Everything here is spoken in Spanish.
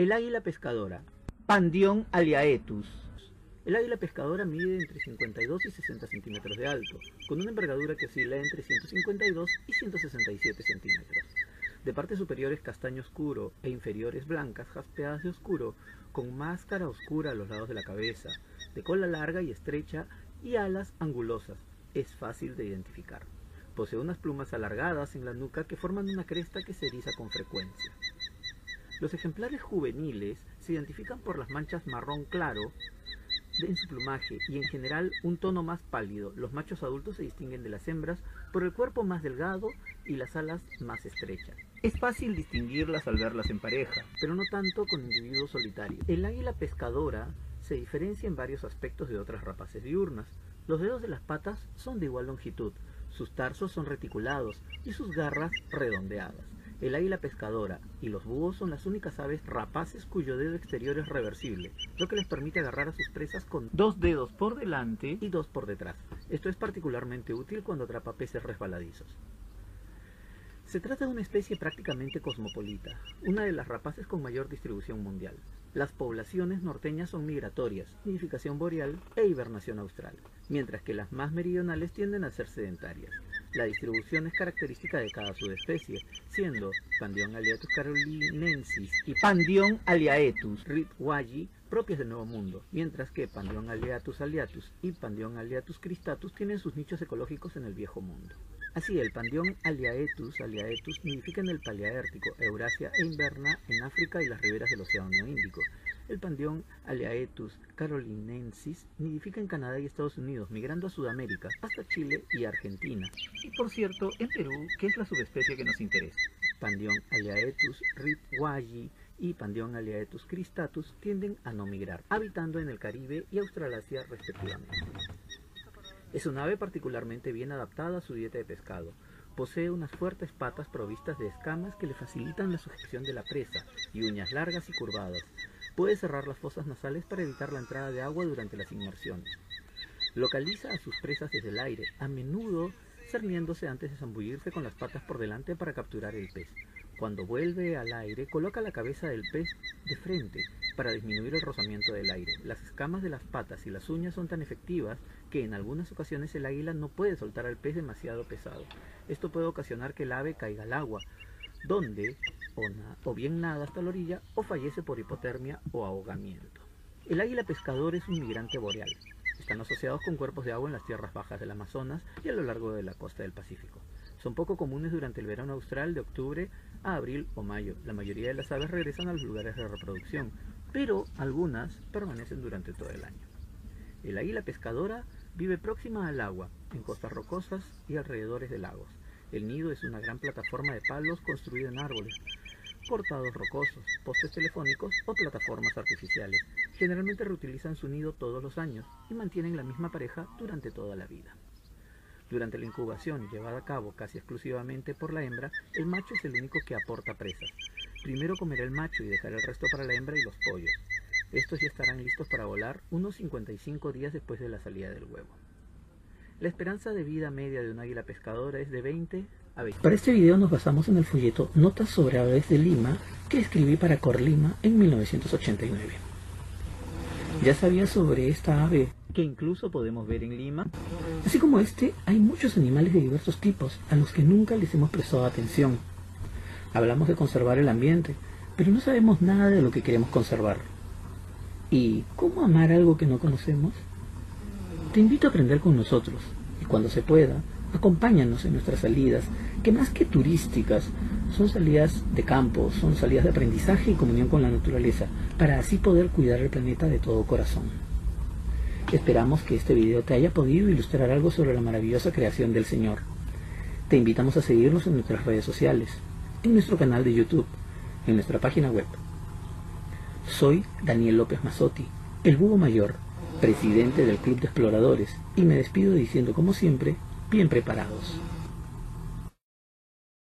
El águila pescadora, Pandion aliaetus. El águila pescadora mide entre 52 y 60 centímetros de alto, con una envergadura que oscila entre 152 y 167 centímetros. De partes superiores castaño oscuro e inferiores blancas, jaspeadas de oscuro, con máscara oscura a los lados de la cabeza, de cola larga y estrecha y alas angulosas. Es fácil de identificar. Posee unas plumas alargadas en la nuca que forman una cresta que se eriza con frecuencia. Los ejemplares juveniles se identifican por las manchas marrón claro en su plumaje y en general un tono más pálido. Los machos adultos se distinguen de las hembras por el cuerpo más delgado y las alas más estrechas. Es fácil distinguirlas al verlas en pareja, pero no tanto con individuos solitarios. El águila pescadora se diferencia en varios aspectos de otras rapaces diurnas. Los dedos de las patas son de igual longitud, sus tarsos son reticulados y sus garras redondeadas. El águila pescadora y los búhos son las únicas aves rapaces cuyo dedo exterior es reversible, lo que les permite agarrar a sus presas con dos dedos por delante y dos por detrás. Esto es particularmente útil cuando atrapa peces resbaladizos. Se trata de una especie prácticamente cosmopolita, una de las rapaces con mayor distribución mundial. Las poblaciones norteñas son migratorias, nidificación boreal e hibernación austral, mientras que las más meridionales tienden a ser sedentarias. La distribución es característica de cada subespecie, siendo Pandion aliatus carolinensis y Pandion aliaetus ritwayi propias del Nuevo Mundo, mientras que Pandion aliatus aliatus y Pandion aliatus cristatus tienen sus nichos ecológicos en el Viejo Mundo. Así, el Pandion aliaetus aliaetus nidifica en el Paleártico, Eurasia e inverna en África y las riberas del Océano Índico. El pandión Aleaetus carolinensis nidifica en Canadá y Estados Unidos, migrando a Sudamérica, hasta Chile y Argentina. Y por cierto, en Perú, que es la subespecie que nos interesa. Pandion Aleaetus ritwayi y Pandion Aleaetus cristatus tienden a no migrar, habitando en el Caribe y Australasia respectivamente. Es un ave particularmente bien adaptada a su dieta de pescado. Posee unas fuertes patas provistas de escamas que le facilitan la sujeción de la presa y uñas largas y curvadas, Puede cerrar las fosas nasales para evitar la entrada de agua durante las inmersiones. Localiza a sus presas desde el aire, a menudo cerniéndose antes de zambullirse con las patas por delante para capturar el pez. Cuando vuelve al aire, coloca la cabeza del pez de frente para disminuir el rozamiento del aire. Las escamas de las patas y las uñas son tan efectivas que en algunas ocasiones el águila no puede soltar al pez demasiado pesado. Esto puede ocasionar que el ave caiga al agua, donde o, bien nada hasta la orilla o fallece por hipotermia o ahogamiento. El águila pescador es un migrante boreal. Están asociados con cuerpos de agua en las tierras bajas del Amazonas y a lo largo de la costa del Pacífico. Son poco comunes durante el verano austral de octubre a abril o mayo. La mayoría de las aves regresan a los lugares de reproducción, pero algunas permanecen durante todo el año. El águila pescadora vive próxima al agua, en costas rocosas y alrededores de lagos. El nido es una gran plataforma de palos construida en árboles, portados rocosos, postes telefónicos o plataformas artificiales. Generalmente reutilizan su nido todos los años y mantienen la misma pareja durante toda la vida. Durante la incubación, llevada a cabo casi exclusivamente por la hembra, el macho es el único que aporta presas. Primero comerá el macho y dejará el resto para la hembra y los pollos. Estos ya estarán listos para volar unos 55 días después de la salida del huevo. La esperanza de vida media de un águila pescadora es de 20 a 20. Para este video nos basamos en el folleto Notas sobre aves de Lima que escribí para Corlima en 1989. ¿Ya sabías sobre esta ave que incluso podemos ver en Lima? Así como este, hay muchos animales de diversos tipos a los que nunca les hemos prestado atención. Hablamos de conservar el ambiente, pero no sabemos nada de lo que queremos conservar. ¿Y cómo amar algo que no conocemos? Te invito a aprender con nosotros y cuando se pueda, acompáñanos en nuestras salidas, que más que turísticas, son salidas de campo, son salidas de aprendizaje y comunión con la naturaleza, para así poder cuidar el planeta de todo corazón. Esperamos que este video te haya podido ilustrar algo sobre la maravillosa creación del Señor. Te invitamos a seguirnos en nuestras redes sociales, en nuestro canal de YouTube, en nuestra página web. Soy Daniel López Mazotti, el búho mayor presidente del Club de Exploradores, y me despido diciendo como siempre, bien preparados.